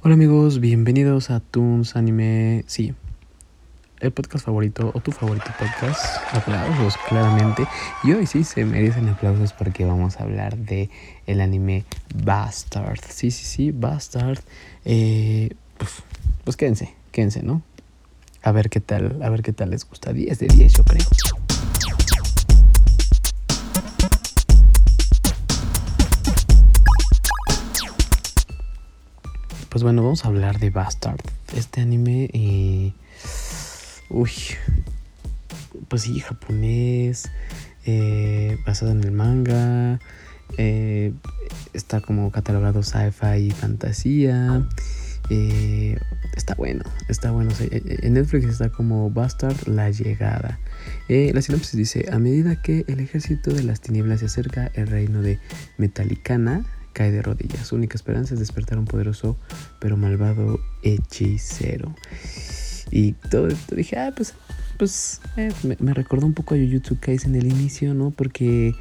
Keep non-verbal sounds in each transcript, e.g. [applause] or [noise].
Hola amigos, bienvenidos a Toons Anime, sí, el podcast favorito o tu favorito podcast. Aplausos, claramente. Y hoy sí se merecen aplausos porque vamos a hablar de el anime Bastard. Sí, sí, sí, Bastard. Eh, pues, pues quédense, quédense, ¿no? A ver qué tal, a ver qué tal les gusta. 10 de 10 yo creo. Pues bueno, vamos a hablar de Bastard. Este anime, eh, uy, pues sí, japonés, eh, basado en el manga, eh, está como catalogado sci-fi y fantasía. Eh, está bueno, está bueno. en Netflix está como Bastard La Llegada. la sinopsis dice: A medida que el ejército de las tinieblas se acerca, el reino de Metalicana cae de rodillas. Su única esperanza es despertar a un poderoso pero malvado hechicero. Y todo esto dije, ah, pues, pues eh, me, recordó un poco a Jujutsu Kaisen en el inicio, ¿no? Porque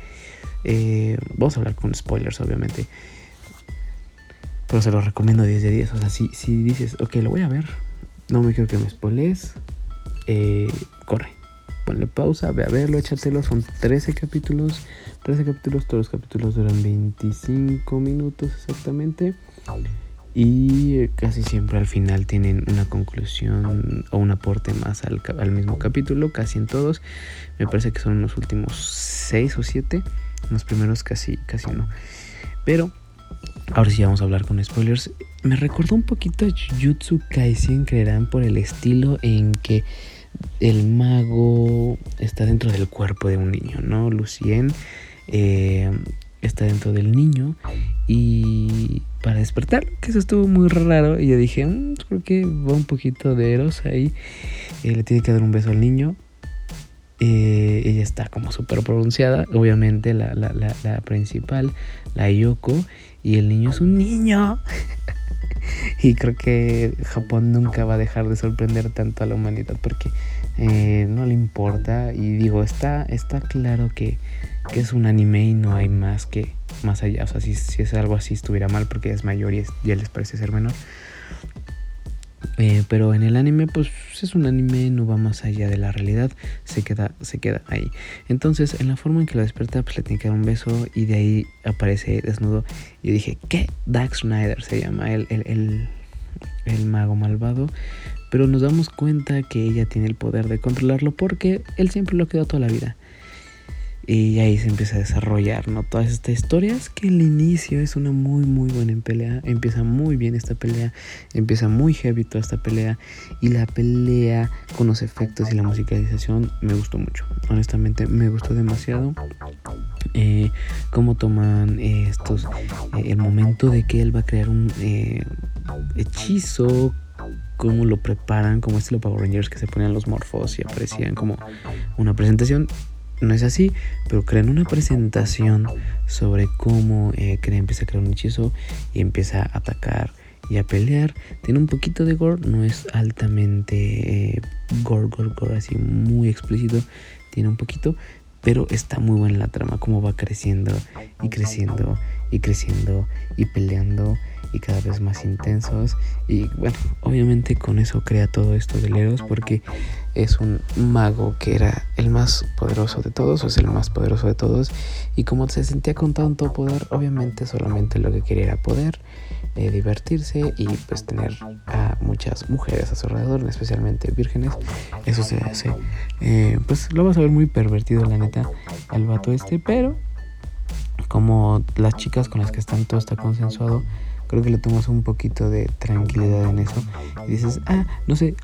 eh, vamos a hablar con spoilers, obviamente. Pero se lo recomiendo 10 de 10. O sea, si, si dices, ok, lo voy a ver, no me quiero que me spoilees, eh, corre ponle pausa, ve a verlo, échatelo. Son 13 capítulos. 13 capítulos, todos los capítulos duran 25 minutos exactamente. Y casi siempre al final tienen una conclusión o un aporte más al, al mismo capítulo, casi en todos. Me parece que son los últimos 6 o 7. Los primeros casi, casi no. Pero ahora sí vamos a hablar con spoilers. Me recordó un poquito a Jujutsu Kaisen, creerán, por el estilo en que el mago está dentro del cuerpo de un niño, ¿no? Lucien eh, está dentro del niño y para despertar, que eso estuvo muy raro y yo dije, mm, creo que va un poquito de Eros ahí, eh, le tiene que dar un beso al niño. Eh, ella está como súper pronunciada, obviamente la, la, la, la principal, la Yoko, y el niño es un niño. [laughs] y creo que Japón nunca va a dejar de sorprender tanto a la humanidad porque eh, no le importa y digo está está claro que, que, es un anime y no hay más que más allá o sea si, si es algo así estuviera mal porque es mayor y ya les parece ser menor eh, pero en el anime, pues es un anime, no va más allá de la realidad, se queda, se queda ahí. Entonces, en la forma en que lo despierta, pues le tiene que dar un beso y de ahí aparece desnudo. Y dije, ¿qué? Dax Snyder se llama, el, el, el mago malvado. Pero nos damos cuenta que ella tiene el poder de controlarlo porque él siempre lo quedó toda la vida. Y ahí se empieza a desarrollar, ¿no? Todas estas historias que el inicio es una muy, muy buena pelea. Empieza muy bien esta pelea. Empieza muy heavy toda esta pelea. Y la pelea con los efectos y la musicalización me gustó mucho. Honestamente, me gustó demasiado. Eh, cómo toman eh, estos... Eh, el momento de que él va a crear un hechizo cómo lo preparan, como estilo Power Rangers que se ponían los morfos y aparecían como una presentación no es así, pero crean una presentación sobre cómo eh, empieza a crear un hechizo y empieza a atacar y a pelear. Tiene un poquito de gore, no es altamente eh, gore, gore, gore, así muy explícito. Tiene un poquito, pero está muy buena la trama, cómo va creciendo y creciendo y creciendo y peleando y cada vez más intensos. Y bueno, obviamente con eso crea todo esto de Leros porque es un mago que era el más poderoso de todos, o es el más poderoso de todos. Y como se sentía con tanto poder, obviamente solamente lo que quería era poder, eh, divertirse y pues tener a muchas mujeres a su alrededor, especialmente vírgenes. Eso se hace. Eh, pues lo vas a ver muy pervertido, la neta, el vato este, pero como las chicas con las que están todo está consensuado creo que le tomas un poquito de tranquilidad en eso. Y dices, ah, no sé.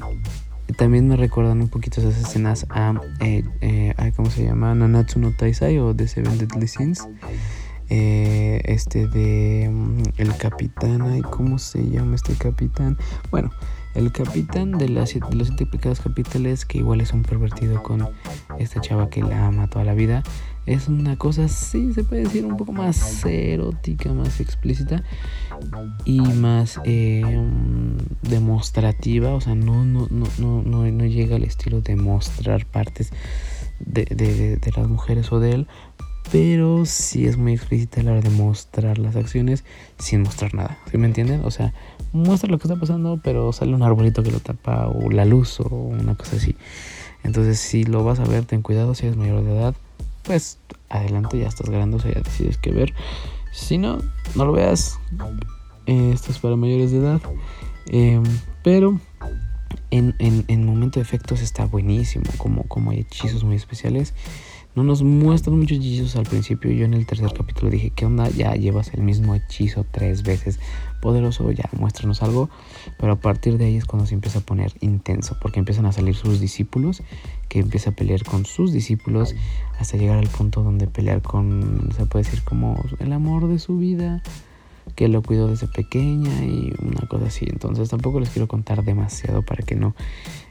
También me recuerdan un poquito esas escenas a, eh, eh, ¿cómo se llama? Nanatsu no Taisai o The Seven Deadly Sins. Eh, este de mm, el capitán, ay, ¿cómo se llama este capitán? Bueno, el capitán de, las, de los siete pecados capitales, que igual es un pervertido con esta chava que la ama toda la vida, es una cosa, sí, se puede decir, un poco más erótica, más explícita y más eh, demostrativa. O sea, no, no, no, no, no, llega al estilo de mostrar partes de, de, de las mujeres o de él, pero sí es muy explícita a la hora de mostrar las acciones sin mostrar nada. ¿Sí me entienden? O sea, muestra lo que está pasando, pero sale un arbolito que lo tapa o la luz o una cosa así. Entonces, si lo vas a ver, ten cuidado si eres mayor de edad. Pues adelante, ya estás grande, o sea, ya decides qué ver. Si no, no lo veas. esto es para mayores de edad. Em, pero en, en, en, momento de efectos está buenísimo, como, como hay hechizos muy especiales. No nos muestran muchos hechizos al principio. Yo en el tercer capítulo dije, ¿qué onda? Ya llevas el mismo hechizo tres veces. Poderoso, ya muéstranos algo. Pero a partir de ahí es cuando se empieza a poner intenso. Porque empiezan a salir sus discípulos. Que empieza a pelear con sus discípulos. Hasta llegar al punto donde pelear con, se puede decir, como el amor de su vida. Que lo cuidó desde pequeña y una cosa así. Entonces tampoco les quiero contar demasiado para que no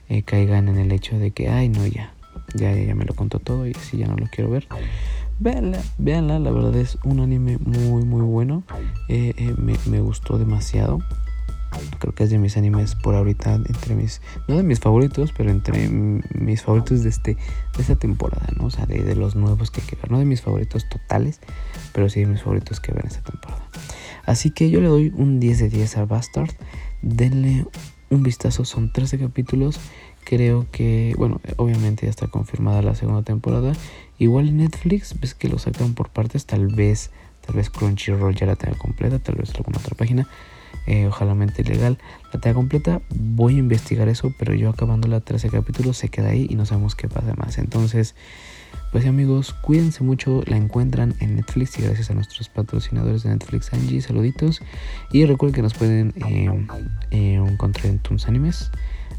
eh, caigan en el hecho de que, ay, no, ya ya, ya me lo contó todo y así ya no lo quiero ver. Véanla, véanla, la verdad es un anime muy muy bueno. Eh, eh, me, me, gustó demasiado. Creo que es de mis animes por ahorita, entre mis, no de mis favoritos, pero entre mis favoritos de, este, de esta temporada, ¿no? O sea, de, los nuevos que hay. No de mis favoritos totales, pero sí de mis favoritos que ver esta temporada. Así que yo le doy un 10 de 10 a Bastard. Denle un vistazo, son 13 capítulos creo que, bueno, obviamente ya está confirmada la segunda temporada. Igual Netflix, ves que lo sacan por partes, tal vez, tal vez Crunchyroll ya la tenga completa, tal vez alguna otra página. Eh, ojalá mente legal la tenga completa. Voy a investigar eso, pero yo acabando la 13 capítulos se queda ahí y no sabemos qué pasa más. Entonces, pues amigos, cuídense mucho. La encuentran en Netflix y gracias a nuestros patrocinadores de Netflix, Angie, saluditos. Y recuerden que nos pueden eh, eh, encontrar en Tunes Animes.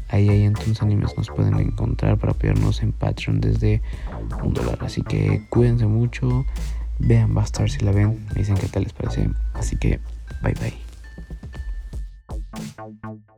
Ahí, ahí en Tunes Animes nos pueden encontrar para apoyarnos en Patreon desde un dólar. Así que cuídense mucho. Vean Bastard si la ven. Me dicen qué tal les parece. Así que bye bye. Thank you.